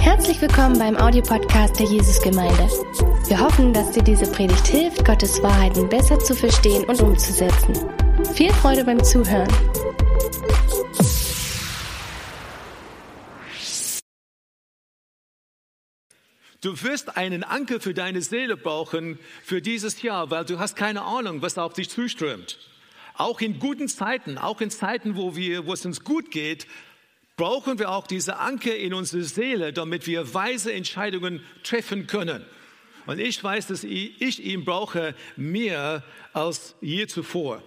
Herzlich willkommen beim Audiopodcast der Jesusgemeinde. Wir hoffen, dass dir diese Predigt hilft, Gottes Wahrheiten besser zu verstehen und umzusetzen. Viel Freude beim Zuhören. Du wirst einen Anker für deine Seele brauchen für dieses Jahr, weil du hast keine Ahnung, was auf dich zuströmt. Auch in guten Zeiten, auch in Zeiten, wo, wir, wo es uns gut geht, brauchen wir auch diese Anker in unsere Seele, damit wir weise Entscheidungen treffen können. Und ich weiß, dass ich ihn brauche mehr als je zuvor.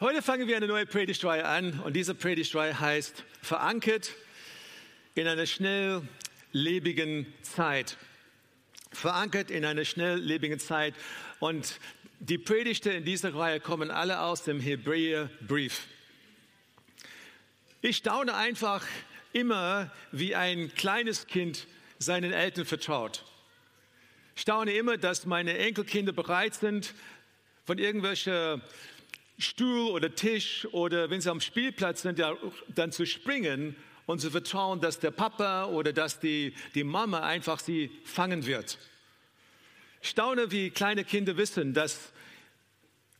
Heute fangen wir eine neue Predigtreihe an und diese Predigtreihe heißt Verankert in einer schnelllebigen Zeit verankert in einer schnelllebigen Zeit. Und die Predigten in dieser Reihe kommen alle aus dem Hebräerbrief. Ich staune einfach immer, wie ein kleines Kind seinen Eltern vertraut. Ich staune immer, dass meine Enkelkinder bereit sind, von irgendwelchen Stuhl oder Tisch oder wenn sie am Spielplatz sind, dann zu springen und zu vertrauen, dass der Papa oder dass die, die Mama einfach sie fangen wird. Ich staune, wie kleine Kinder wissen, dass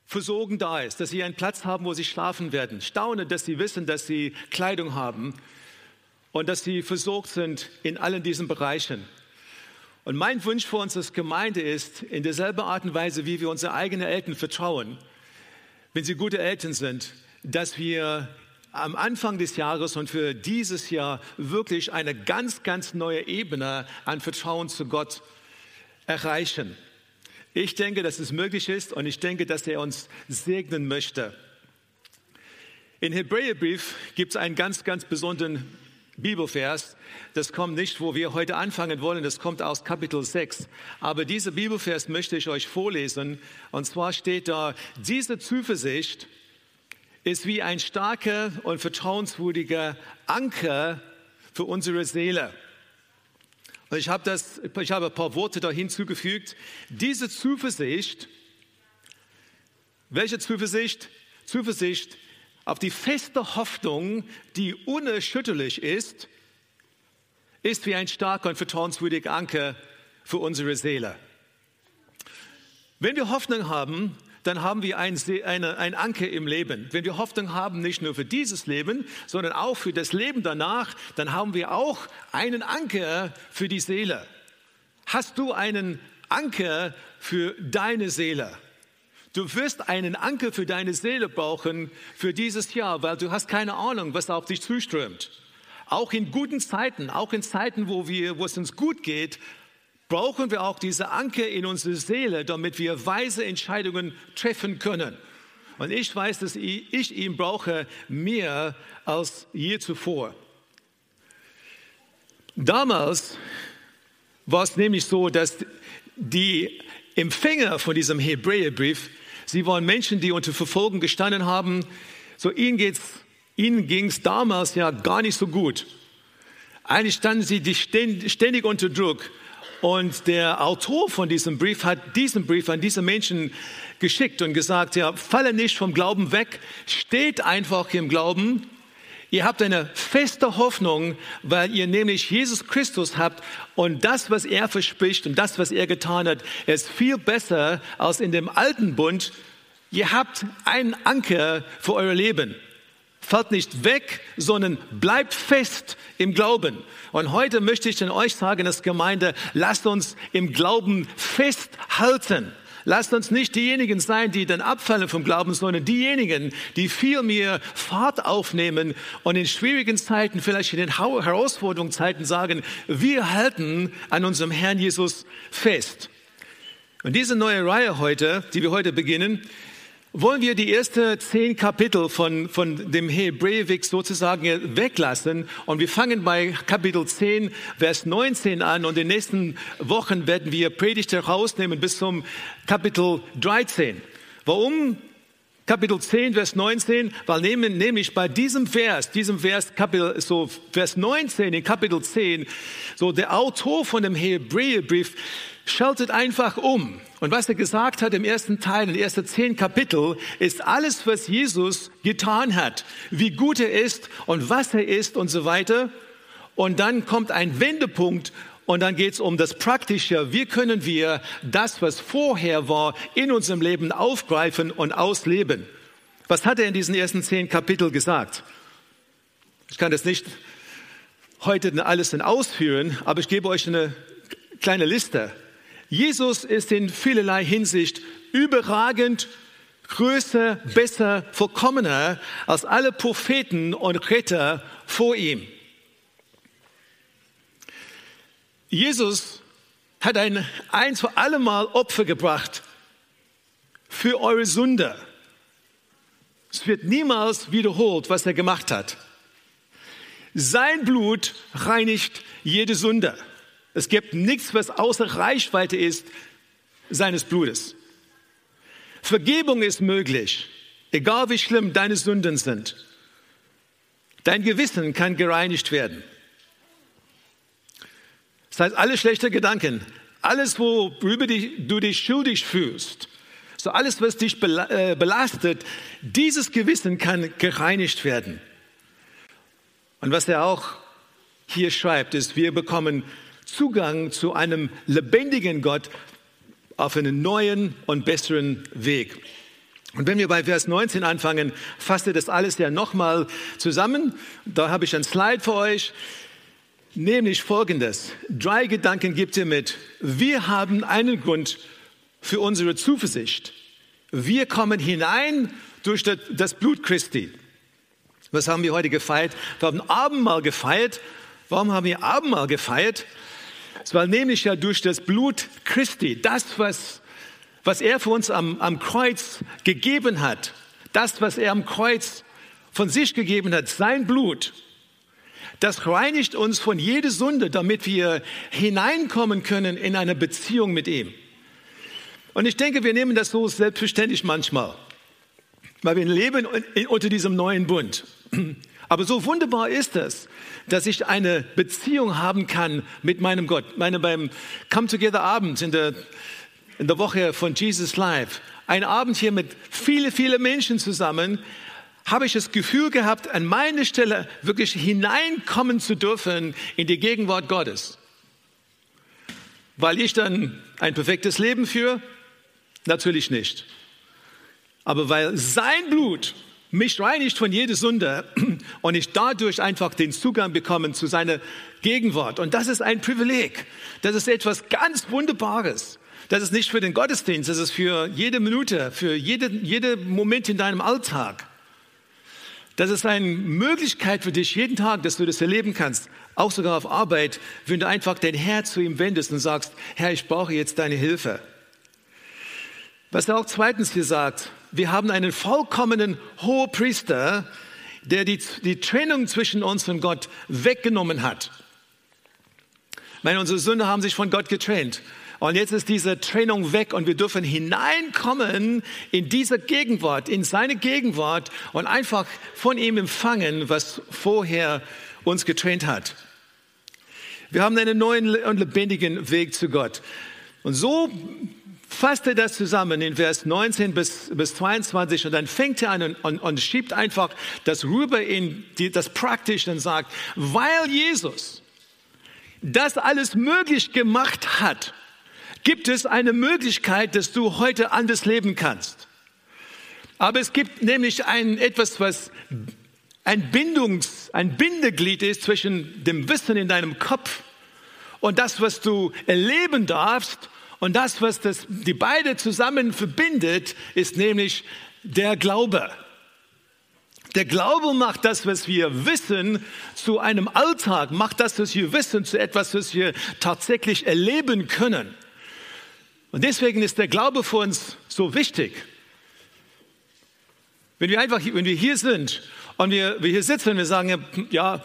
Versorgen da ist, dass sie einen Platz haben, wo sie schlafen werden. Staune, dass sie wissen, dass sie Kleidung haben und dass sie versorgt sind in allen diesen Bereichen. Und mein Wunsch für uns als Gemeinde ist, in derselben Art und Weise, wie wir unsere eigenen Eltern vertrauen, wenn sie gute Eltern sind, dass wir am Anfang des Jahres und für dieses Jahr wirklich eine ganz, ganz neue Ebene an Vertrauen zu Gott erreichen. Ich denke, dass es möglich ist und ich denke, dass er uns segnen möchte. In Hebräerbrief gibt es einen ganz, ganz besonderen Bibelvers. Das kommt nicht, wo wir heute anfangen wollen, das kommt aus Kapitel 6. Aber dieser Bibelvers möchte ich euch vorlesen. Und zwar steht da, diese Zuversicht ist wie ein starker und vertrauenswürdiger Anker für unsere Seele. Und ich habe, das, ich habe ein paar Worte da hinzugefügt. Diese Zuversicht, welche Zuversicht? Zuversicht auf die feste Hoffnung, die unerschütterlich ist, ist wie ein starker und vertrauenswürdiger Anker für unsere Seele. Wenn wir Hoffnung haben, dann haben wir ein, eine, ein Anker im Leben. Wenn wir Hoffnung haben, nicht nur für dieses Leben, sondern auch für das Leben danach, dann haben wir auch einen Anker für die Seele. Hast du einen Anker für deine Seele? Du wirst einen Anker für deine Seele brauchen für dieses Jahr, weil du hast keine Ahnung, was auf dich zuströmt. Auch in guten Zeiten, auch in Zeiten, wo, wir, wo es uns gut geht, brauchen wir auch diese Anker in unsere Seele, damit wir weise Entscheidungen treffen können. Und ich weiß, dass ich ihn brauche mehr als je zuvor. Damals war es nämlich so, dass die Empfänger von diesem Hebräerbrief, sie waren Menschen, die unter Verfolgung gestanden haben. So ihnen geht's, ihnen ging es damals ja gar nicht so gut. Eigentlich standen sie ständig unter Druck. Und der Autor von diesem Brief hat diesen Brief an diese Menschen geschickt und gesagt, ja, falle nicht vom Glauben weg, steht einfach im Glauben. Ihr habt eine feste Hoffnung, weil ihr nämlich Jesus Christus habt und das, was er verspricht und das, was er getan hat, ist viel besser als in dem alten Bund. Ihr habt einen Anker für euer Leben. Fällt nicht weg, sondern bleibt fest im Glauben. Und heute möchte ich an euch sagen, als Gemeinde, lasst uns im Glauben festhalten. Lasst uns nicht diejenigen sein, die dann abfallen vom Glauben, sondern diejenigen, die viel mehr Fahrt aufnehmen und in schwierigen Zeiten, vielleicht in den Herausforderungszeiten sagen, wir halten an unserem Herrn Jesus fest. Und diese neue Reihe heute, die wir heute beginnen, wollen wir die ersten zehn Kapitel von, von dem Hebräerweg sozusagen weglassen. Und wir fangen bei Kapitel 10, Vers 19 an. Und in den nächsten Wochen werden wir Predigte rausnehmen bis zum Kapitel 13. Warum Kapitel 10, Vers 19, weil nämlich bei diesem Vers, diesem Vers, Kapitel, so Vers 19 in Kapitel 10, so der Autor von dem Hebräerbrief schaltet einfach um. Und was er gesagt hat im ersten Teil, in den ersten zehn Kapitel, ist alles, was Jesus getan hat, wie gut er ist und was er ist und so weiter. Und dann kommt ein Wendepunkt und dann geht es um das Praktische. Wie können wir das, was vorher war, in unserem Leben aufgreifen und ausleben? Was hat er in diesen ersten zehn Kapiteln gesagt? Ich kann das nicht heute alles ausführen, aber ich gebe euch eine kleine Liste. Jesus ist in vielerlei Hinsicht überragend, größer, besser, vollkommener als alle Propheten und Retter vor ihm. Jesus hat ein eins für alle Mal Opfer gebracht für eure Sünde. Es wird niemals wiederholt, was er gemacht hat. Sein Blut reinigt jede Sünde. Es gibt nichts, was außer Reichweite ist seines Blutes. Vergebung ist möglich, egal wie schlimm deine Sünden sind. Dein Gewissen kann gereinigt werden. Das heißt, alle schlechte Gedanken, alles, worüber du dich schuldig fühlst, so alles, was dich äh, belastet, dieses Gewissen kann gereinigt werden. Und was er auch hier schreibt, ist, wir bekommen Zugang zu einem lebendigen Gott auf einen neuen und besseren Weg. Und wenn wir bei Vers 19 anfangen, fasst er das alles ja nochmal zusammen. Da habe ich ein Slide für euch. Nämlich folgendes. Drei Gedanken gibt er mit. Wir haben einen Grund für unsere Zuversicht. Wir kommen hinein durch das Blut Christi. Was haben wir heute gefeiert? Wir haben Abendmahl gefeiert. Warum haben wir Abendmahl gefeiert? Es war nämlich ja durch das Blut Christi, das, was, was er für uns am, am Kreuz gegeben hat, das, was er am Kreuz von sich gegeben hat, sein Blut, das reinigt uns von jeder Sünde, damit wir hineinkommen können in eine Beziehung mit ihm. Und ich denke, wir nehmen das so selbstverständlich manchmal, weil wir leben unter diesem neuen Bund. Aber so wunderbar ist es, dass ich eine Beziehung haben kann mit meinem Gott. Meine beim Come Together Abend in der, in der Woche von Jesus Live, ein Abend hier mit viele, viele Menschen zusammen, habe ich das Gefühl gehabt, an meine Stelle wirklich hineinkommen zu dürfen in die Gegenwart Gottes. Weil ich dann ein perfektes Leben führe? Natürlich nicht. Aber weil sein Blut mich reinigt von jeder Sünde und ich dadurch einfach den Zugang bekomme zu seiner Gegenwart. Und das ist ein Privileg. Das ist etwas ganz Wunderbares. Das ist nicht für den Gottesdienst, das ist für jede Minute, für jede, jede Moment in deinem Alltag. Das ist eine Möglichkeit für dich jeden Tag, dass du das erleben kannst, auch sogar auf Arbeit, wenn du einfach dein Herz zu ihm wendest und sagst, Herr, ich brauche jetzt deine Hilfe. Was er auch zweitens hier sagt, wir haben einen vollkommenen Hohepriester, der die, die Trennung zwischen uns und Gott weggenommen hat. Meine, unsere Sünder haben sich von Gott getrennt. Und jetzt ist diese Trennung weg und wir dürfen hineinkommen in diese Gegenwart, in seine Gegenwart und einfach von ihm empfangen, was vorher uns getrennt hat. Wir haben einen neuen und lebendigen Weg zu Gott. Und so fasst er das zusammen in Vers 19 bis, bis 22 und dann fängt er an und, und, und schiebt einfach das rüber in die, das Praktische und sagt, weil Jesus das alles möglich gemacht hat, gibt es eine Möglichkeit, dass du heute anders leben kannst. Aber es gibt nämlich ein, etwas, was ein Bindungs-, ein Bindeglied ist zwischen dem Wissen in deinem Kopf und das, was du erleben darfst. Und das, was das, die beide zusammen verbindet, ist nämlich der Glaube. Der Glaube macht das, was wir wissen, zu einem Alltag, macht das, was wir wissen, zu etwas, was wir tatsächlich erleben können. Und deswegen ist der Glaube für uns so wichtig. Wenn wir einfach, wenn wir hier sind und wir, wir hier sitzen und wir sagen, ja,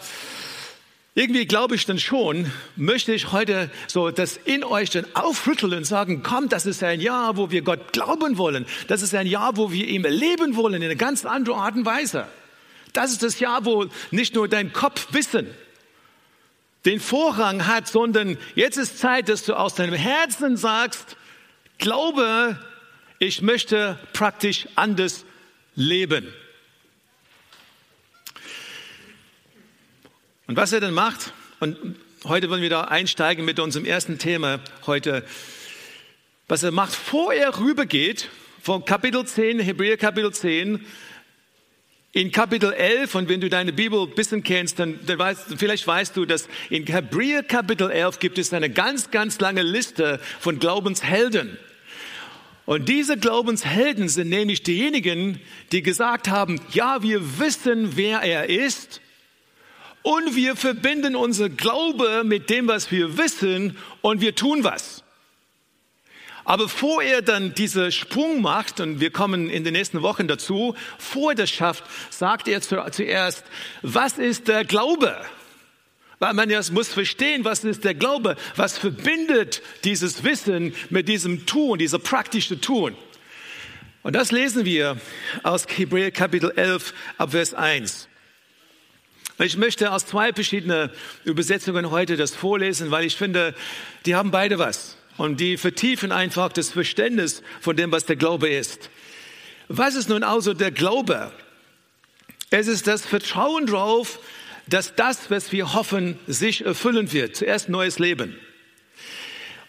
irgendwie glaube ich dann schon, möchte ich heute so das in euch dann aufrütteln und sagen, komm, das ist ein Jahr, wo wir Gott glauben wollen. Das ist ein Jahr, wo wir ihm leben wollen in einer ganz anderen Art und Weise. Das ist das Jahr, wo nicht nur dein Kopf wissen, den Vorrang hat, sondern jetzt ist Zeit, dass du aus deinem Herzen sagst, glaube, ich möchte praktisch anders leben. Und was er dann macht, und heute wollen wir da einsteigen mit unserem ersten Thema heute, was er macht, vor er rübergeht, von Kapitel 10, Hebräer Kapitel 10, in Kapitel 11, und wenn du deine Bibel ein bisschen kennst, dann, dann weißt, vielleicht weißt du, dass in Hebräer Kapitel 11 gibt es eine ganz, ganz lange Liste von Glaubenshelden. Und diese Glaubenshelden sind nämlich diejenigen, die gesagt haben, ja, wir wissen, wer er ist, und wir verbinden unser Glaube mit dem, was wir wissen und wir tun was. Aber bevor er dann diesen Sprung macht, und wir kommen in den nächsten Wochen dazu, vor der schafft, sagt er zuerst, was ist der Glaube? Weil man ja muss verstehen, was ist der Glaube? Was verbindet dieses Wissen mit diesem Tun, dieser praktische Tun? Und das lesen wir aus Hebräer Kapitel 11 ab Vers 1. Ich möchte aus zwei verschiedenen Übersetzungen heute das vorlesen, weil ich finde, die haben beide was. Und die vertiefen einfach das Verständnis von dem, was der Glaube ist. Was ist nun also der Glaube? Es ist das Vertrauen darauf, dass das, was wir hoffen, sich erfüllen wird. Zuerst neues Leben.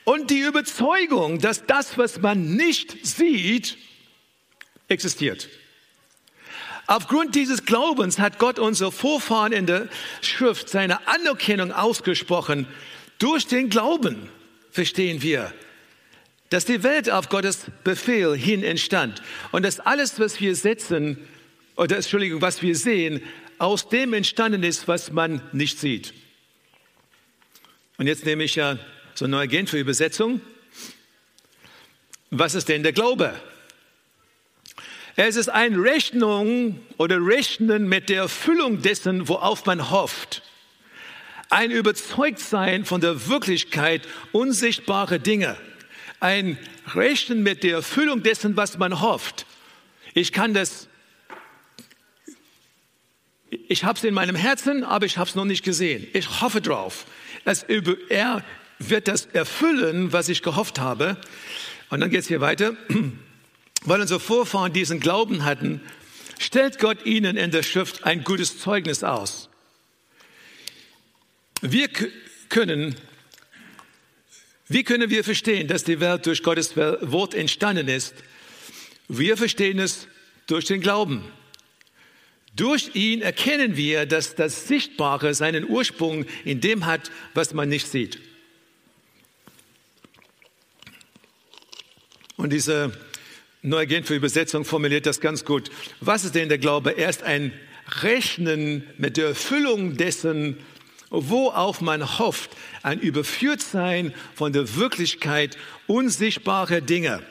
Und die Überzeugung, dass das, was man nicht sieht, existiert. Aufgrund dieses Glaubens hat Gott unser Vorfahren in der Schrift seine Anerkennung ausgesprochen. Durch den Glauben verstehen wir, dass die Welt auf Gottes Befehl hin entstand und dass alles, was wir setzen, oder Entschuldigung, was wir sehen, aus dem entstanden ist, was man nicht sieht. Und jetzt nehme ich ja so eine neue Genfer Übersetzung. Was ist denn der Glaube? Es ist ein Rechnung oder Rechnen mit der Erfüllung dessen, worauf man hofft. Ein Überzeugtsein von der Wirklichkeit unsichtbarer Dinge. Ein Rechnen mit der Erfüllung dessen, was man hofft. Ich kann das, ich habe es in meinem Herzen, aber ich habe es noch nicht gesehen. Ich hoffe drauf. Es, er wird das erfüllen, was ich gehofft habe. Und dann geht es hier weiter weil unsere Vorfahren diesen Glauben hatten, stellt Gott ihnen in der Schrift ein gutes Zeugnis aus. Wir können, wie können wir verstehen, dass die Welt durch Gottes Wort entstanden ist? Wir verstehen es durch den Glauben. Durch ihn erkennen wir, dass das Sichtbare seinen Ursprung in dem hat, was man nicht sieht. Und diese Neue Genfer Übersetzung formuliert das ganz gut. Was ist denn der Glaube? Er ist ein Rechnen mit der Erfüllung dessen, worauf man hofft, ein Überführtsein von der Wirklichkeit unsichtbarer Dinge.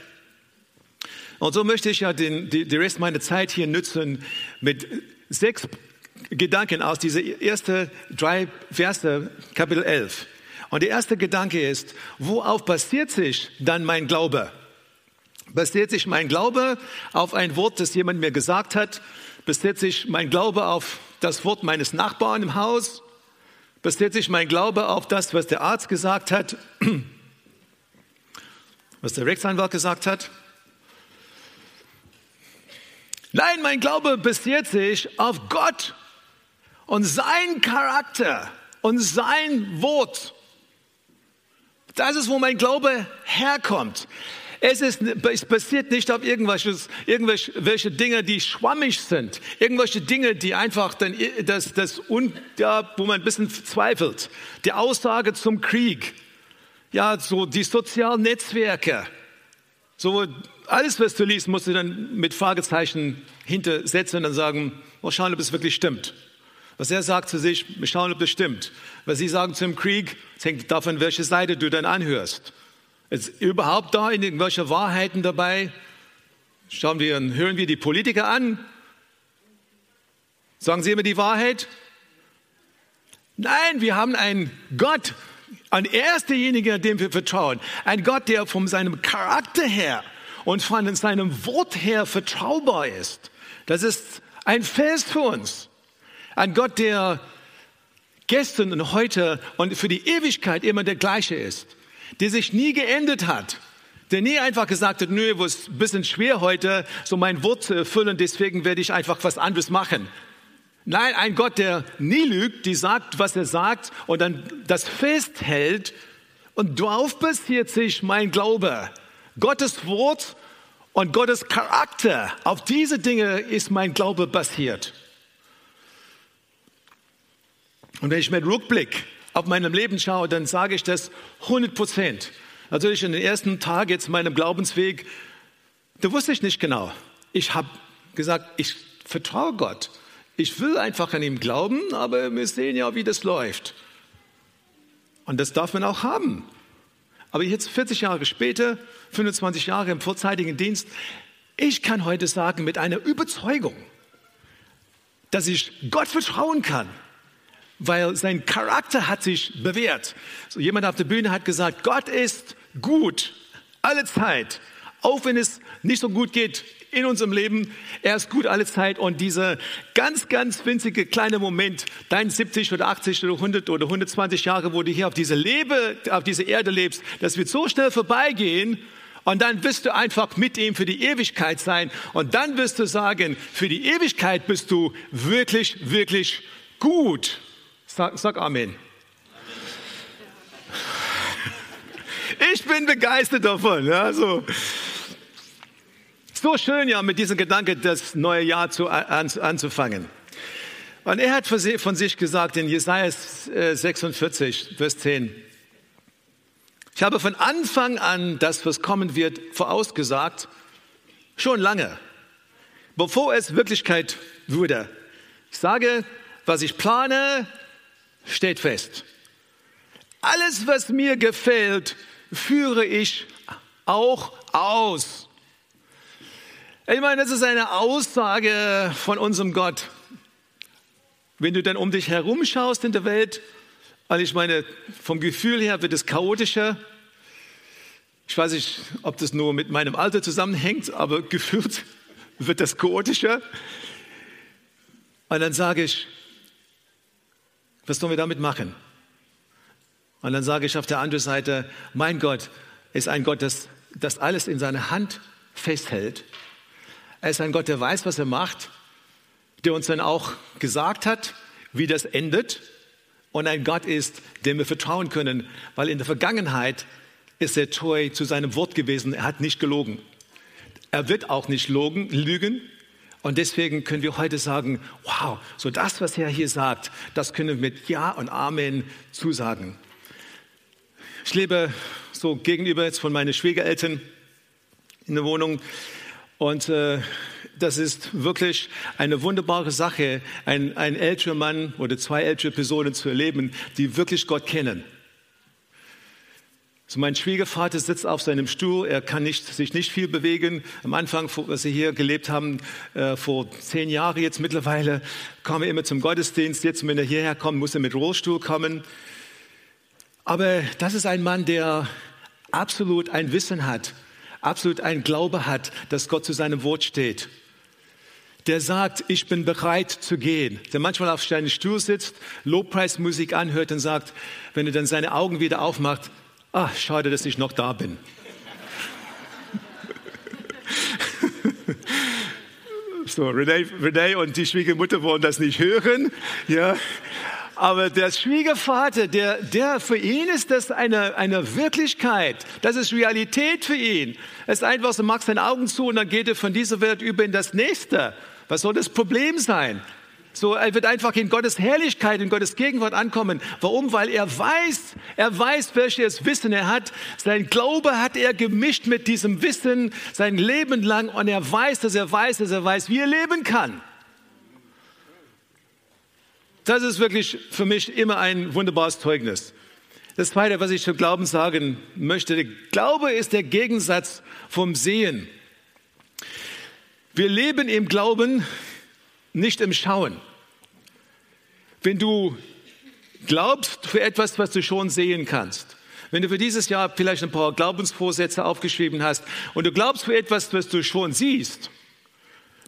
Und so möchte ich ja den, die, die Rest meiner Zeit hier nutzen mit sechs Gedanken aus dieser ersten drei Verse, Kapitel 11. Und der erste Gedanke ist, worauf basiert sich dann mein Glaube? Basiert sich mein Glaube auf ein Wort, das jemand mir gesagt hat? Basiert sich mein Glaube auf das Wort meines Nachbarn im Haus? Basiert sich mein Glaube auf das, was der Arzt gesagt hat? Was der Rechtsanwalt gesagt hat? Nein, mein Glaube basiert sich auf Gott und sein Charakter und sein Wort. Das ist, wo mein Glaube herkommt. Es, ist, es basiert nicht auf irgendwelches, irgendwelche Dinge, die schwammig sind, irgendwelche Dinge, die einfach dann, das, das, ja, wo man ein bisschen zweifelt. Die Aussage zum Krieg, ja, so die sozialen Netzwerke, so alles, was du liest, musst du dann mit Fragezeichen hintersetzen und dann sagen, mal schauen, ob es wirklich stimmt. Was er sagt zu sich, mal schauen, ob es stimmt. Was sie sagen zum Krieg, hängt davon, welche Seite du dann anhörst. Ist überhaupt da irgendwelche Wahrheiten dabei? Schauen wir, hören wir die Politiker an? Sagen sie immer die Wahrheit? Nein, wir haben einen Gott, ein ersterjeniger, dem wir vertrauen. Ein Gott, der von seinem Charakter her und von seinem Wort her vertraubar ist. Das ist ein Fels für uns. Ein Gott, der gestern und heute und für die Ewigkeit immer der gleiche ist. Der sich nie geändert hat. Der nie einfach gesagt hat, nö, es ist ein bisschen schwer heute, so mein Wort zu erfüllen, deswegen werde ich einfach was anderes machen. Nein, ein Gott, der nie lügt, die sagt, was er sagt und dann das festhält und darauf basiert sich mein Glaube. Gottes Wort und Gottes Charakter, auf diese Dinge ist mein Glaube basiert. Und wenn ich mit Rückblick auf meinem Leben schaue, dann sage ich das 100 Prozent. Natürlich in den ersten Tagen jetzt meinem Glaubensweg, da wusste ich nicht genau. Ich habe gesagt, ich vertraue Gott. Ich will einfach an ihm glauben, aber wir sehen ja, wie das läuft. Und das darf man auch haben. Aber jetzt 40 Jahre später, 25 Jahre im vorzeitigen Dienst, ich kann heute sagen mit einer Überzeugung, dass ich Gott vertrauen kann, weil sein Charakter hat sich bewährt. So jemand auf der Bühne hat gesagt, Gott ist gut, alle Zeit, auch wenn es nicht so gut geht in unserem Leben. Er ist gut alle Zeit und dieser ganz, ganz winzige kleine Moment, dein 70 oder 80 oder 100 oder 120 Jahre, wo du hier auf dieser Lebe, Erde lebst, das wird so schnell vorbeigehen und dann wirst du einfach mit ihm für die Ewigkeit sein und dann wirst du sagen, für die Ewigkeit bist du wirklich, wirklich gut. Sag, sag Amen. Ich bin begeistert davon. Ja, so. So schön ja mit diesem Gedanke, das neue Jahr zu, an, anzufangen. Und er hat von sich gesagt in Jesaja 46, Vers 10, ich habe von Anfang an das, was kommen wird, vorausgesagt, schon lange, bevor es Wirklichkeit wurde. Ich sage, was ich plane, steht fest. Alles, was mir gefällt, führe ich auch aus. Ich meine, das ist eine Aussage von unserem Gott. Wenn du dann um dich herum schaust in der Welt, also ich meine, vom Gefühl her wird es chaotischer. Ich weiß nicht, ob das nur mit meinem Alter zusammenhängt, aber gefühlt wird das chaotischer. Und dann sage ich, was sollen wir damit machen? Und dann sage ich auf der anderen Seite, mein Gott ist ein Gott, das, das alles in seiner Hand festhält er ist ein Gott, der weiß, was er macht, der uns dann auch gesagt hat, wie das endet. Und ein Gott ist, dem wir vertrauen können, weil in der Vergangenheit ist er treu zu seinem Wort gewesen. Er hat nicht gelogen. Er wird auch nicht lügen. Und deswegen können wir heute sagen, wow, so das, was er hier sagt, das können wir mit Ja und Amen zusagen. Ich lebe so gegenüber jetzt von meinen Schwiegereltern in der Wohnung. Und äh, das ist wirklich eine wunderbare Sache, ein, ein älterer Mann oder zwei ältere Personen zu erleben, die wirklich Gott kennen. So mein Schwiegervater sitzt auf seinem Stuhl, er kann nicht, sich nicht viel bewegen. Am Anfang, als sie hier gelebt haben, äh, vor zehn Jahren jetzt mittlerweile, kam er immer zum Gottesdienst. Jetzt, wenn er hierher kommt, muss er mit Rollstuhl kommen. Aber das ist ein Mann, der absolut ein Wissen hat absolut einen Glaube hat, dass Gott zu seinem Wort steht. Der sagt, ich bin bereit zu gehen. Der manchmal auf seinem Stuhl sitzt, Lobpreismusik anhört und sagt, wenn er dann seine Augen wieder aufmacht, ach, schade, dass ich noch da bin. so, René, und die Schwiegermutter wollen das nicht hören. Ja, aber der Schwiegervater, der, der, für ihn ist das eine, eine Wirklichkeit. Das ist Realität für ihn. Es ist einfach so, macht seine Augen zu und dann geht er von dieser Welt über in das nächste. Was soll das Problem sein? So, er wird einfach in Gottes Herrlichkeit, in Gottes Gegenwart ankommen. Warum? Weil er weiß, er weiß, welches Wissen er hat. Sein Glaube hat er gemischt mit diesem Wissen sein Leben lang und er weiß, dass er weiß, dass er weiß, wie er leben kann. Das ist wirklich für mich immer ein wunderbares Zeugnis. Das Zweite, was ich zu Glauben sagen möchte, der Glaube ist der Gegensatz vom Sehen. Wir leben im Glauben, nicht im Schauen. Wenn du glaubst für etwas, was du schon sehen kannst. Wenn du für dieses Jahr vielleicht ein paar Glaubensvorsätze aufgeschrieben hast und du glaubst für etwas, was du schon siehst,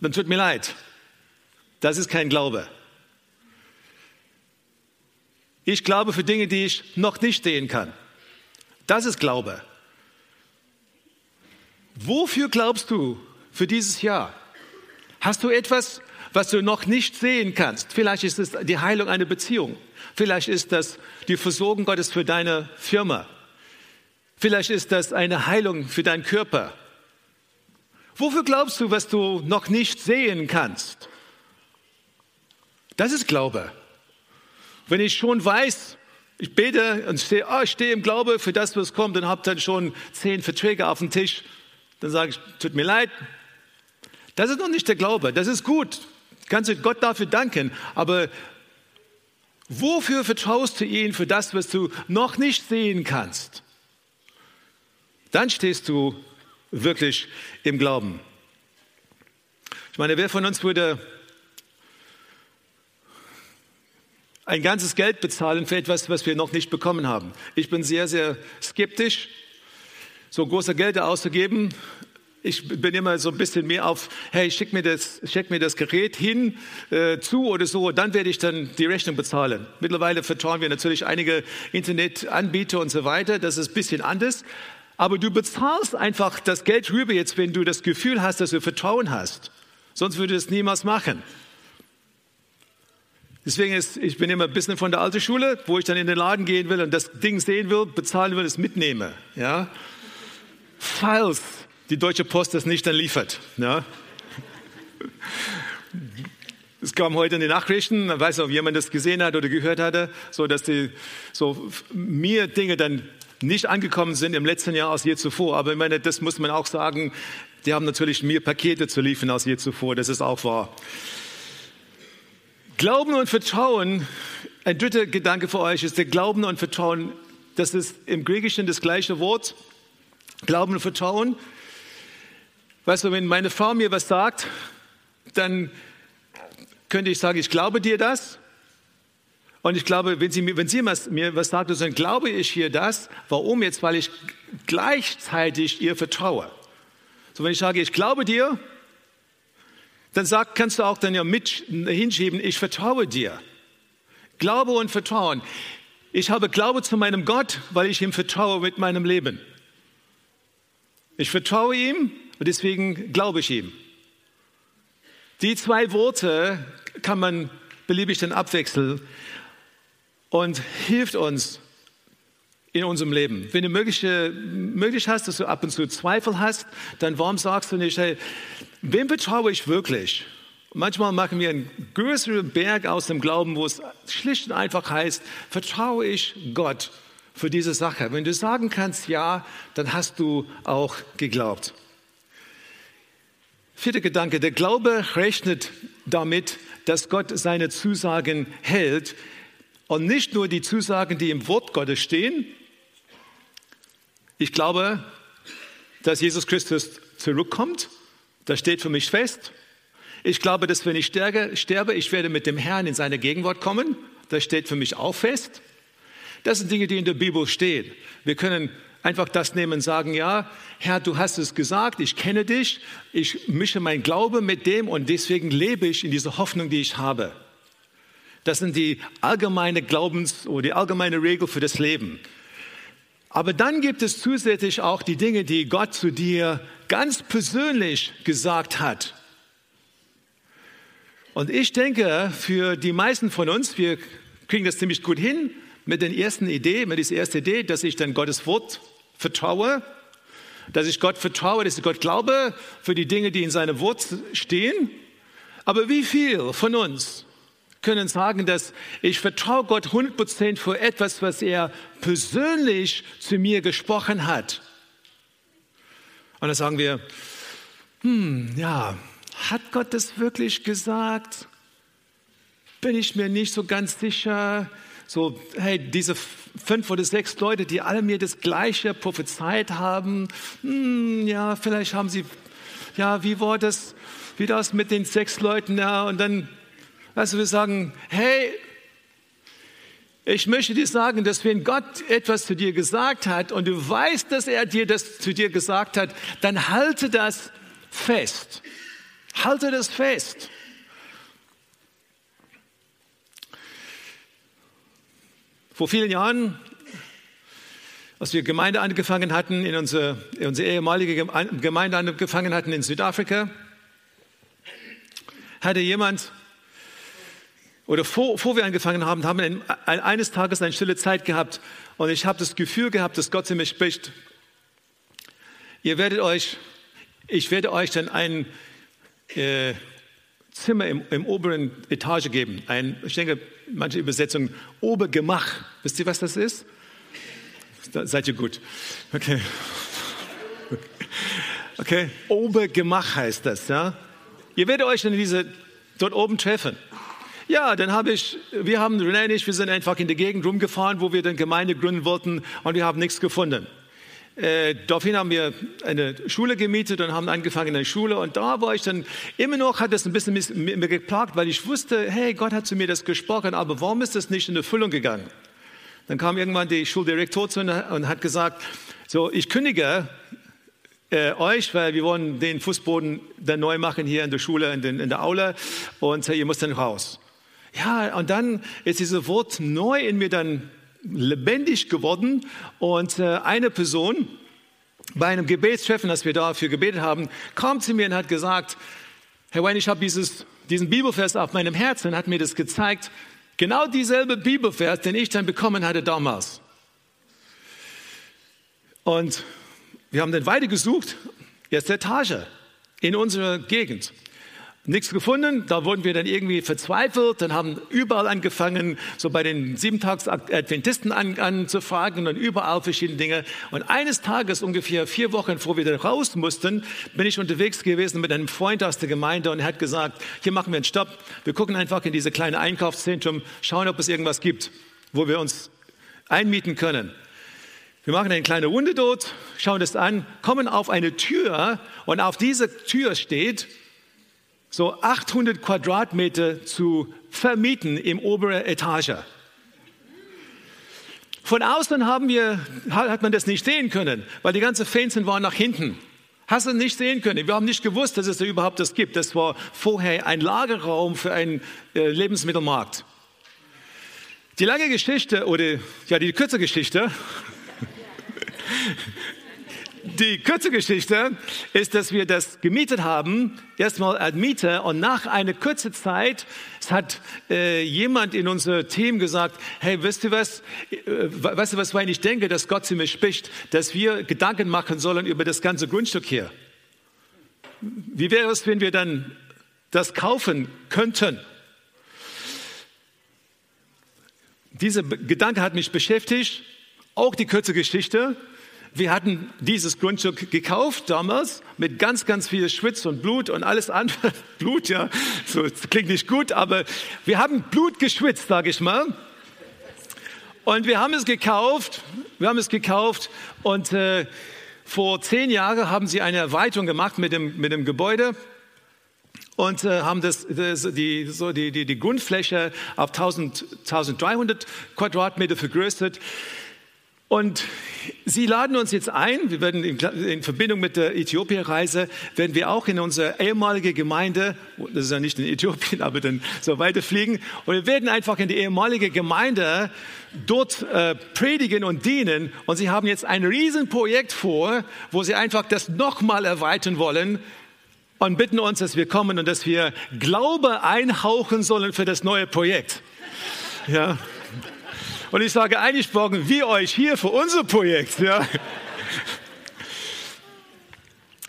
dann tut mir leid. Das ist kein Glaube. Ich glaube für Dinge, die ich noch nicht sehen kann. Das ist Glaube. Wofür glaubst du für dieses Jahr? Hast du etwas, was du noch nicht sehen kannst? Vielleicht ist es die Heilung einer Beziehung. Vielleicht ist das die Versorgung Gottes für deine Firma. Vielleicht ist das eine Heilung für deinen Körper. Wofür glaubst du, was du noch nicht sehen kannst? Das ist Glaube. Wenn ich schon weiß, ich bete und stehe, oh, ich stehe im Glaube für das, was kommt und habe dann schon zehn Verträge auf dem Tisch, dann sage ich, tut mir leid. Das ist noch nicht der Glaube. Das ist gut. Kannst du Gott dafür danken. Aber wofür vertraust du ihm für das, was du noch nicht sehen kannst? Dann stehst du wirklich im Glauben. Ich meine, wer von uns würde ein ganzes Geld bezahlen für etwas, was wir noch nicht bekommen haben. Ich bin sehr, sehr skeptisch, so große Gelder auszugeben. Ich bin immer so ein bisschen mehr auf, hey, schick mir das, schick mir das Gerät hin, äh, zu oder so, dann werde ich dann die Rechnung bezahlen. Mittlerweile vertrauen wir natürlich einige Internetanbieter und so weiter, das ist ein bisschen anders. Aber du bezahlst einfach das Geld rüber jetzt, wenn du das Gefühl hast, dass du Vertrauen hast. Sonst würde es niemals machen. Deswegen ist, ich bin immer ein bisschen von der alten Schule, wo ich dann in den Laden gehen will und das Ding sehen will, bezahlen will, es mitnehme. Ja? Falls die Deutsche Post das nicht dann liefert. Ja? Es kam heute in den Nachrichten, ich weiß nicht, ob jemand das gesehen hat oder gehört hatte, so dass die, so mir Dinge dann nicht angekommen sind im letzten Jahr als je zuvor. Aber ich meine, das muss man auch sagen, die haben natürlich mehr Pakete zu liefern als je zuvor, das ist auch wahr. Glauben und Vertrauen, ein dritter Gedanke für euch ist der Glauben und Vertrauen. Das ist im Griechischen das gleiche Wort. Glauben und Vertrauen. Weißt du, wenn meine Frau mir was sagt, dann könnte ich sagen, ich glaube dir das. Und ich glaube, wenn sie, wenn sie mir was sagt, dann glaube ich ihr das. Warum jetzt? Weil ich gleichzeitig ihr vertraue. So, wenn ich sage, ich glaube dir, dann sag, kannst du auch dann ja mit hinschieben, ich vertraue dir. Glaube und Vertrauen. Ich habe Glaube zu meinem Gott, weil ich ihm vertraue mit meinem Leben. Ich vertraue ihm und deswegen glaube ich ihm. Die zwei Worte kann man beliebig dann abwechseln und hilft uns in unserem Leben. Wenn du möglich, möglich hast, dass du ab und zu Zweifel hast, dann warum sagst du nicht, hey, wem vertraue ich wirklich? Manchmal machen wir einen größeren Berg aus dem Glauben, wo es schlicht und einfach heißt, vertraue ich Gott für diese Sache. Wenn du sagen kannst, ja, dann hast du auch geglaubt. Vierter Gedanke, der Glaube rechnet damit, dass Gott seine Zusagen hält und nicht nur die Zusagen, die im Wort Gottes stehen, ich glaube, dass Jesus Christus zurückkommt. Das steht für mich fest. Ich glaube, dass wenn ich sterbe, ich werde mit dem Herrn in seine Gegenwart kommen. Das steht für mich auch fest. Das sind Dinge, die in der Bibel stehen. Wir können einfach das nehmen und sagen, ja, Herr, du hast es gesagt, ich kenne dich, ich mische mein Glaube mit dem und deswegen lebe ich in dieser Hoffnung, die ich habe. Das sind die allgemeine Glaubens- oder die allgemeine Regel für das Leben. Aber dann gibt es zusätzlich auch die Dinge, die Gott zu dir ganz persönlich gesagt hat. Und ich denke, für die meisten von uns, wir kriegen das ziemlich gut hin mit der ersten Idee, mit dieser ersten Idee, dass ich dann Gottes Wort vertraue, dass ich Gott vertraue, dass ich Gott glaube für die Dinge, die in seinem Wort stehen. Aber wie viel von uns können sagen, dass ich vertraue Gott 100% für etwas, was er persönlich zu mir gesprochen hat. Und dann sagen wir, hm, ja, hat Gott das wirklich gesagt? Bin ich mir nicht so ganz sicher. So, hey, diese fünf oder sechs Leute, die alle mir das Gleiche prophezeit haben, hm, ja, vielleicht haben sie, ja, wie war das, wie das mit den sechs Leuten, ja, und dann also wir sagen, hey, Ich möchte dir sagen, dass wenn Gott etwas zu dir gesagt hat und du weißt, dass er dir das zu dir gesagt hat, dann halte das fest. Halte das fest. Vor vielen Jahren, als wir Gemeinde angefangen hatten, in unsere, unsere ehemalige Gemeinde angefangen hatten in Südafrika, hatte jemand, oder vor, vor wir angefangen haben, haben wir ein, ein, eines Tages eine stille Zeit gehabt und ich habe das Gefühl gehabt, dass Gott zu mir spricht. Ihr werdet euch, ich werde euch dann ein äh, Zimmer im, im, oberen Etage geben. Ein, ich denke, manche Übersetzungen, Obergemach. Wisst ihr, was das ist? Da seid ihr gut. Okay. Okay, Obergemach heißt das, ja. Ihr werdet euch in diese, dort oben treffen. Ja, dann habe ich, wir haben, René und ich, wir sind einfach in der Gegend rumgefahren, wo wir dann Gemeinde gründen wollten und wir haben nichts gefunden. Äh, daraufhin haben wir eine Schule gemietet und haben angefangen in der Schule. Und da war ich dann immer noch, hat das ein bisschen mir geplagt, weil ich wusste, hey, Gott hat zu mir das gesprochen, aber warum ist das nicht in Erfüllung gegangen? Dann kam irgendwann die Schuldirektor zu und hat gesagt, so, ich kündige äh, euch, weil wir wollen den Fußboden dann neu machen hier in der Schule, in, den, in der Aula und äh, ihr müsst dann raus. Ja, und dann ist dieses Wort neu in mir dann lebendig geworden. Und äh, eine Person bei einem Gebetstreffen, das wir dafür gebetet haben, kam zu mir und hat gesagt, Herr Wayne, ich habe diesen Bibelvers auf meinem Herzen und hat mir das gezeigt, genau dieselbe Bibelvers, den ich dann bekommen hatte damals. Und wir haben dann weiter gesucht, erste Etage in unserer Gegend nichts gefunden. Da wurden wir dann irgendwie verzweifelt, dann haben überall angefangen, so bei den Siebentags-Adventisten an, anzufragen und überall verschiedene Dinge. Und eines Tages, ungefähr vier Wochen vor wir dann raus mussten, bin ich unterwegs gewesen mit einem Freund aus der Gemeinde und er hat gesagt, hier machen wir einen Stopp. Wir gucken einfach in diese kleine Einkaufszentrum, schauen, ob es irgendwas gibt, wo wir uns einmieten können. Wir machen eine kleine Runde dort, schauen das an, kommen auf eine Tür und auf dieser Tür steht so 800 Quadratmeter zu vermieten im oberen Etage. Von außen haben wir, hat man das nicht sehen können, weil die ganzen Fenster waren nach hinten. Hast du nicht sehen können. Wir haben nicht gewusst, dass es da überhaupt das gibt. Das war vorher ein Lagerraum für einen äh, Lebensmittelmarkt. Die lange Geschichte oder ja die kurze Geschichte die kurze Geschichte ist, dass wir das gemietet haben, erstmal als Mieter und nach einer kurzen Zeit hat äh, jemand in unser Team gesagt, hey, wisst ihr was, äh, weißt du was, weil ich denke, dass Gott zu mir spricht, dass wir Gedanken machen sollen über das ganze Grundstück hier. Wie wäre es, wenn wir dann das kaufen könnten? Dieser Gedanke hat mich beschäftigt, auch die kurze Geschichte. Wir hatten dieses Grundstück gekauft damals mit ganz, ganz viel Schwitz und Blut und alles andere. Blut, ja, so klingt nicht gut, aber wir haben Blut geschwitzt, sage ich mal. Und wir haben es gekauft, wir haben es gekauft und äh, vor zehn Jahren haben sie eine Erweiterung gemacht mit dem, mit dem Gebäude und äh, haben das, das, die, so die, die, die Grundfläche auf 1000, 1300 Quadratmeter vergrößert. Und Sie laden uns jetzt ein, wir werden in, Verbindung mit der Äthiopien-Reise, werden wir auch in unsere ehemalige Gemeinde, das ist ja nicht in Äthiopien, aber dann so weiterfliegen, und wir werden einfach in die ehemalige Gemeinde dort äh, predigen und dienen. Und Sie haben jetzt ein Riesenprojekt vor, wo Sie einfach das nochmal erweitern wollen und bitten uns, dass wir kommen und dass wir Glaube einhauchen sollen für das neue Projekt. Ja. Und ich sage, eigentlich brauchen wir euch hier für unser Projekt. Ja.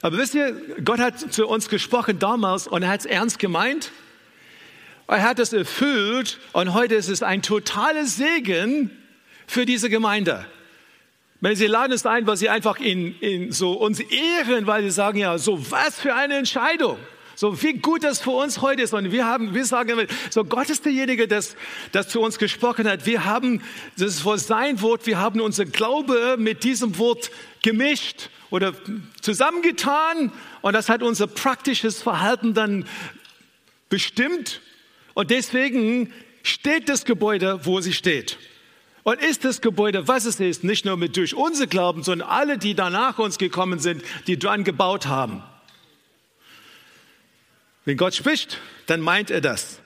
Aber wisst ihr, Gott hat zu uns gesprochen damals und er hat es ernst gemeint. Er hat es erfüllt und heute ist es ein totaler Segen für diese Gemeinde. Wenn sie laden es ein, weil sie einfach in, in so uns ehren, weil sie sagen, ja, so was für eine Entscheidung. So wie gut das für uns heute ist. Und wir haben, wir sagen so Gott ist derjenige, das, das zu uns gesprochen hat. Wir haben, das ist wohl sein Wort, wir haben unser Glaube mit diesem Wort gemischt oder zusammengetan. Und das hat unser praktisches Verhalten dann bestimmt. Und deswegen steht das Gebäude, wo sie steht. Und ist das Gebäude, was es ist, nicht nur mit durch unser Glauben, sondern alle, die danach uns gekommen sind, die dran gebaut haben. Wenn Gott spricht, dann meint er das.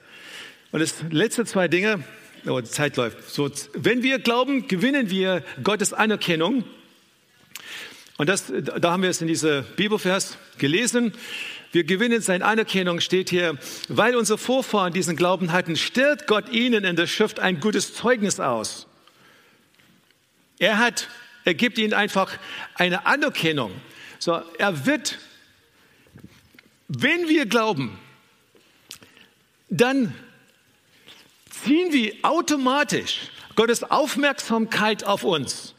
Und das letzte zwei Dinge, oh, die Zeit läuft. So, wenn wir glauben, gewinnen wir Gottes Anerkennung. Und das, da haben wir es in dieser Bibelvers gelesen. Wir gewinnen seine Anerkennung, steht hier, weil unsere Vorfahren diesen Glauben hatten, stellt Gott ihnen in der Schrift ein gutes Zeugnis aus. Er hat, er gibt ihnen einfach eine Anerkennung. So, er wird, wenn wir glauben, dann ziehen wir automatisch Gottes Aufmerksamkeit auf uns.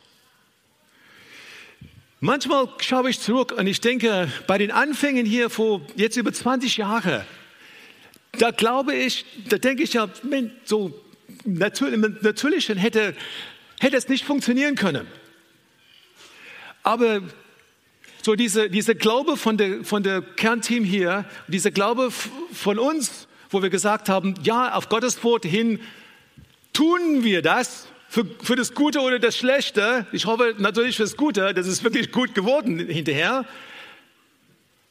Manchmal schaue ich zurück und ich denke, bei den Anfängen hier vor jetzt über 20 Jahren, da glaube ich, da denke ich ja, so natürlich, natürlich hätte hätte es nicht funktionieren können. Aber so diese, diese Glaube von der, von der Kernteam hier, dieser Glaube von uns, wo wir gesagt haben, ja, auf Gottes Wort hin tun wir das für, für das Gute oder das Schlechte. Ich hoffe natürlich für das Gute, das ist wirklich gut geworden hinterher.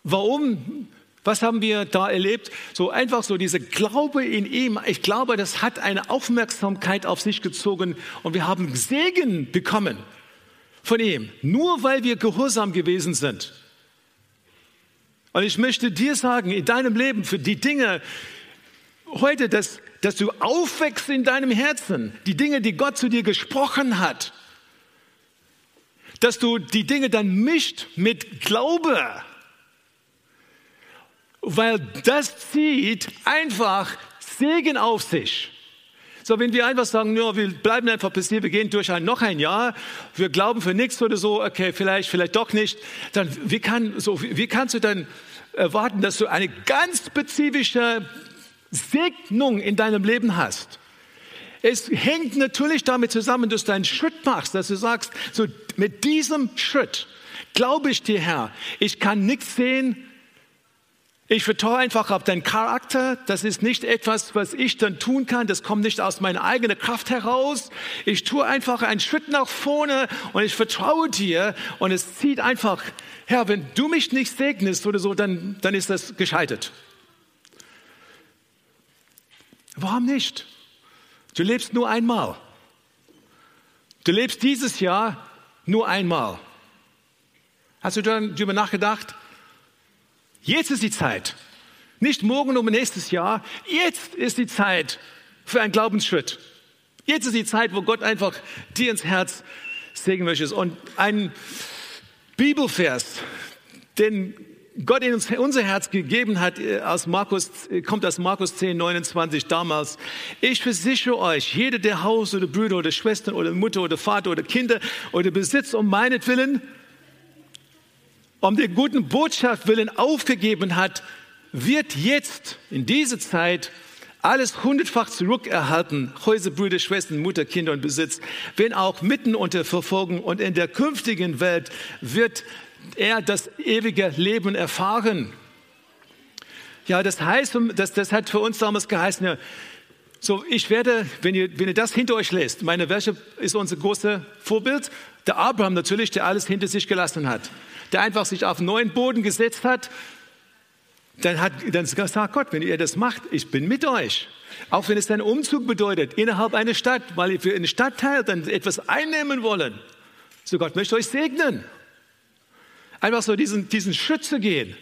Warum? Was haben wir da erlebt? So einfach so diese Glaube in ihm. Ich glaube, das hat eine Aufmerksamkeit auf sich gezogen und wir haben Segen bekommen von ihm, nur weil wir gehorsam gewesen sind. Und ich möchte dir sagen, in deinem Leben, für die Dinge heute, dass, dass du aufwächst in deinem Herzen, die Dinge, die Gott zu dir gesprochen hat, dass du die Dinge dann mischt mit Glaube weil das zieht einfach Segen auf sich. So, wenn wir einfach sagen, ja, wir bleiben einfach bis hier, wir gehen durch ein, noch ein Jahr, wir glauben für nichts oder so, okay, vielleicht, vielleicht doch nicht, dann wie, kann, so, wie kannst du dann erwarten, dass du eine ganz spezifische Segnung in deinem Leben hast? Es hängt natürlich damit zusammen, dass du einen Schritt machst, dass du sagst, so mit diesem Schritt glaube ich dir, Herr, ich kann nichts sehen, ich vertraue einfach auf deinen Charakter. Das ist nicht etwas, was ich dann tun kann. Das kommt nicht aus meiner eigenen Kraft heraus. Ich tue einfach einen Schritt nach vorne und ich vertraue dir. Und es zieht einfach, Herr, wenn du mich nicht segnest oder so, dann, dann ist das gescheitert. Warum nicht? Du lebst nur einmal. Du lebst dieses Jahr nur einmal. Hast du darüber nachgedacht? Jetzt ist die Zeit. Nicht morgen oder nächstes Jahr. Jetzt ist die Zeit für einen Glaubensschritt. Jetzt ist die Zeit, wo Gott einfach dir ins Herz segnen möchte. Und ein Bibelvers, den Gott in uns, unser Herz gegeben hat, äh, aus Markus, äh, kommt aus Markus 10, 29 damals. Ich versichere euch, jeder, der Haus oder Brüder oder Schwestern oder Mutter oder Vater oder Kinder oder Besitz um meinetwillen um der guten Botschaft willen aufgegeben hat, wird jetzt in dieser Zeit alles hundertfach zurückerhalten, Häuser, Brüder, Schwestern, Mutter, Kinder und Besitz, wenn auch mitten unter Verfolgung und in der künftigen Welt wird er das ewige Leben erfahren. Ja, das heißt, das, das hat für uns damals geheißen, ja, so, ich werde, wenn ihr, wenn ihr das hinter euch lässt, meine Wäsche ist unser großes Vorbild, der Abraham natürlich, der alles hinter sich gelassen hat der einfach sich auf neuen Boden gesetzt hat, dann hat dann sagt Gott, wenn ihr das macht, ich bin mit euch. Auch wenn es einen Umzug bedeutet innerhalb einer Stadt, weil wir in einen Stadtteil dann etwas einnehmen wollen. So Gott möchte euch segnen. Einfach so diesen, diesen Schritt zu gehen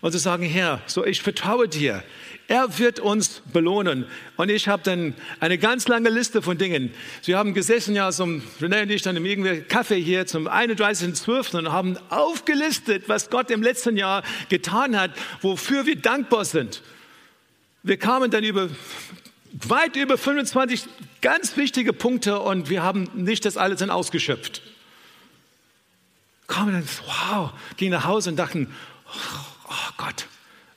und zu sagen, Herr, so ich vertraue dir. Er wird uns belohnen. Und ich habe dann eine ganz lange Liste von Dingen. Wir haben gesessen, ja, zum, René und ich dann im Kaffee hier zum 31.12. und haben aufgelistet, was Gott im letzten Jahr getan hat, wofür wir dankbar sind. Wir kamen dann über weit über 25 ganz wichtige Punkte und wir haben nicht das alles dann ausgeschöpft. Kamen dann, wow, gingen nach Hause und dachten, oh Gott,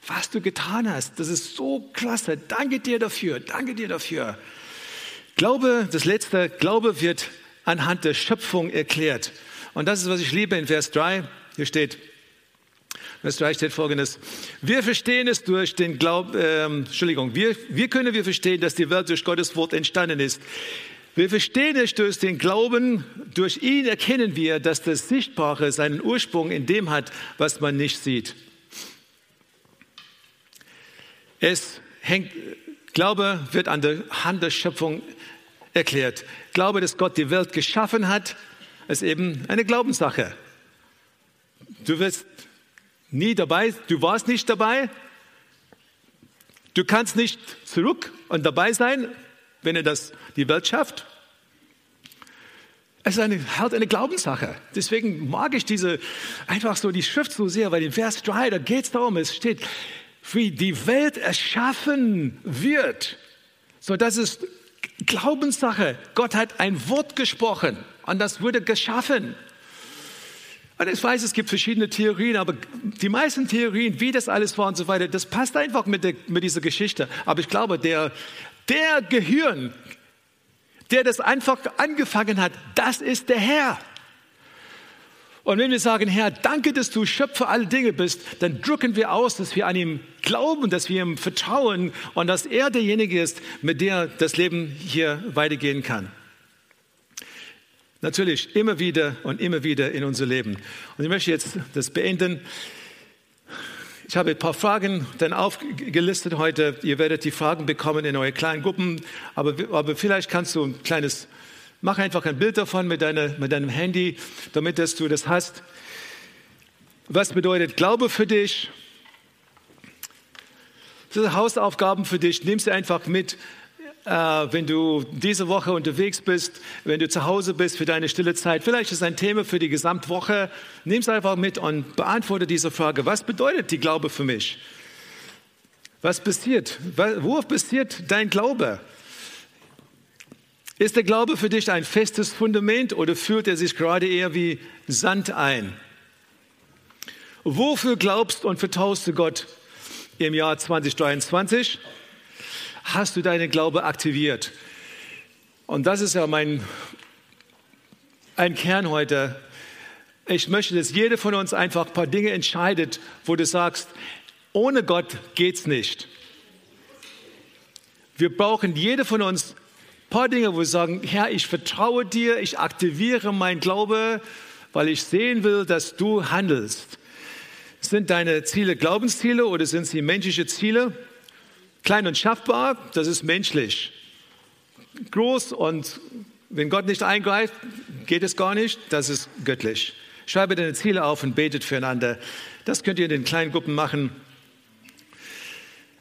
was du getan hast. Das ist so klasse. Danke dir dafür. Danke dir dafür. Glaube, das letzte, Glaube wird anhand der Schöpfung erklärt. Und das ist, was ich liebe in Vers 3. Hier steht, Vers 3 steht folgendes. Wir verstehen es durch den Glauben, äh, Entschuldigung, wir, wir können wir verstehen, dass die Welt durch Gottes Wort entstanden ist. Wir verstehen es durch den Glauben, durch ihn erkennen wir, dass das Sichtbare seinen Ursprung in dem hat, was man nicht sieht. Es hängt, Glaube wird an der Hand der Schöpfung erklärt. Glaube, dass Gott die Welt geschaffen hat, ist eben eine Glaubenssache. Du wirst nie dabei, du warst nicht dabei, du kannst nicht zurück und dabei sein, wenn er das, die Welt schafft. Es ist eine, halt eine Glaubenssache. Deswegen mag ich diese, einfach so die Schrift so sehr, weil in Vers 3, da geht es darum, es steht, wie die Welt erschaffen wird. So, das ist Glaubenssache. Gott hat ein Wort gesprochen und das wurde geschaffen. Und ich weiß, es gibt verschiedene Theorien, aber die meisten Theorien, wie das alles war und so weiter, das passt einfach mit, der, mit dieser Geschichte. Aber ich glaube, der, der Gehirn, der das einfach angefangen hat, das ist der Herr. Und wenn wir sagen, Herr, danke, dass du Schöpfer aller Dinge bist, dann drücken wir aus, dass wir an ihm glauben, dass wir ihm vertrauen und dass er derjenige ist, mit der das Leben hier weitergehen kann. Natürlich immer wieder und immer wieder in unser Leben. Und ich möchte jetzt das beenden. Ich habe ein paar Fragen dann aufgelistet heute. Ihr werdet die Fragen bekommen in eure kleinen Gruppen. Aber, aber vielleicht kannst du ein kleines Mach einfach ein Bild davon mit, deiner, mit deinem Handy, damit dass du das hast. Was bedeutet Glaube für dich? Das sind Hausaufgaben für dich. Nimm sie einfach mit, äh, wenn du diese Woche unterwegs bist, wenn du zu Hause bist für deine stille Zeit. Vielleicht ist ein Thema für die Gesamtwoche. Nimm es einfach mit und beantworte diese Frage. Was bedeutet die Glaube für mich? Was passiert? Wo passiert dein Glaube? Ist der Glaube für dich ein festes Fundament oder fühlt er sich gerade eher wie Sand ein? Wofür glaubst und vertraust du Gott im Jahr 2023? Hast du deinen Glaube aktiviert? Und das ist ja mein ein Kern heute. Ich möchte, dass jeder von uns einfach ein paar Dinge entscheidet, wo du sagst, ohne Gott geht's nicht. Wir brauchen jeder von uns paar Dinge, wo wir sagen, Herr, ich vertraue dir, ich aktiviere mein Glaube, weil ich sehen will, dass du handelst. Sind deine Ziele Glaubensziele oder sind sie menschliche Ziele? Klein und schaffbar, das ist menschlich. Groß und wenn Gott nicht eingreift, geht es gar nicht, das ist göttlich. Schreibe deine Ziele auf und betet füreinander. Das könnt ihr in den kleinen Gruppen machen.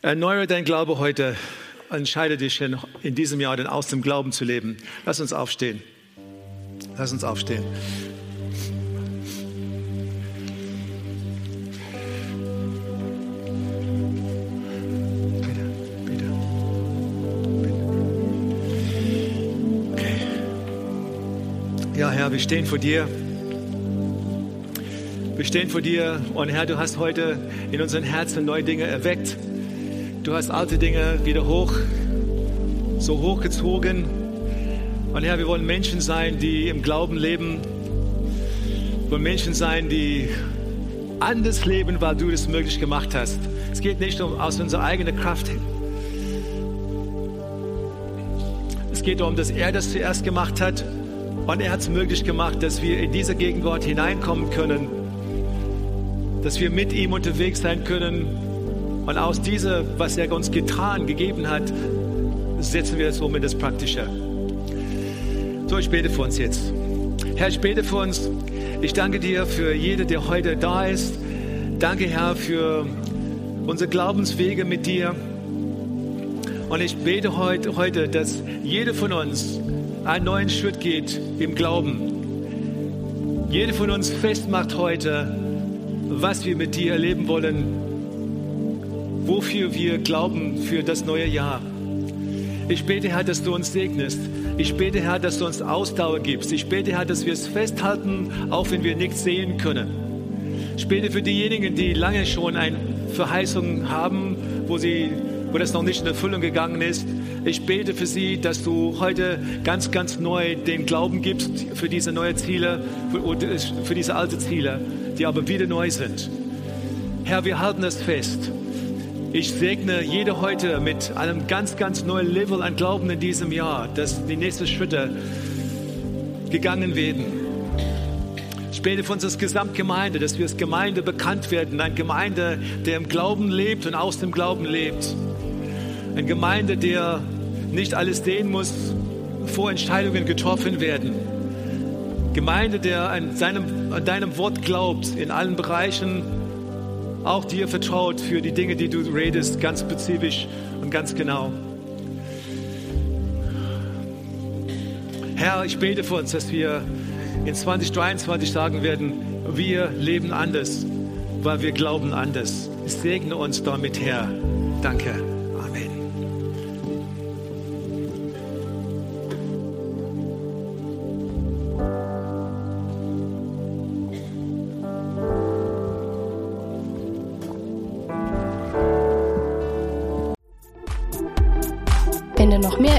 Erneuere dein Glaube heute entscheide dich in diesem Jahr denn aus dem Glauben zu leben. Lass uns aufstehen. Lass uns aufstehen. Ja, Herr, wir stehen vor dir. Wir stehen vor dir und Herr, du hast heute in unseren Herzen neue Dinge erweckt. Du hast alte Dinge wieder hoch, so hochgezogen. Und Herr, wir wollen Menschen sein, die im Glauben leben. Wir wollen Menschen sein, die anders leben, weil du das möglich gemacht hast. Es geht nicht um aus unserer eigenen Kraft. Es geht darum, dass er das zuerst gemacht hat und er hat es möglich gemacht, dass wir in diese Gegenwart hineinkommen können, dass wir mit ihm unterwegs sein können und aus diesem, was er uns getan, gegeben hat, setzen wir das um in das Praktische. So, ich bete für uns jetzt. Herr, ich bete für uns. Ich danke dir für jede, der heute da ist. Danke, Herr, für unsere Glaubenswege mit dir. Und ich bete heute, heute, dass jeder von uns einen neuen Schritt geht im Glauben. Jeder von uns festmacht heute, was wir mit dir erleben wollen wofür wir glauben für das neue Jahr. Ich bete, Herr, dass du uns segnest. Ich bete, Herr, dass du uns Ausdauer gibst. Ich bete, Herr, dass wir es festhalten, auch wenn wir nichts sehen können. Ich bete für diejenigen, die lange schon eine Verheißung haben, wo, sie, wo das noch nicht in Erfüllung gegangen ist. Ich bete für sie, dass du heute ganz, ganz neu den Glauben gibst für diese neuen Ziele, für, für diese alten Ziele, die aber wieder neu sind. Herr, wir halten es fest Ich segne jede heute mit einem ganz, ganz neuen Level an Glauben in diesem Jahr, dass die nächsten Schritte gegangen werden. Ich bete für unsere Gesamtgemeinde, dass wir als Gemeinde bekannt werden. Eine Gemeinde, der im Glauben lebt und aus dem Glauben lebt. Eine Gemeinde, der nicht alles sehen muss, bevor Entscheidungen getroffen werden. Gemeinde, der an, seinem, an deinem Wort glaubt, in allen Bereichen auch dir vertraut für die Dinge, die du redest, ganz spezifisch und ganz genau. Herr, ich bete für uns, dass wir in 2023 sagen werden, wir leben anders, weil wir glauben anders. Segne uns damit, Herr. Danke.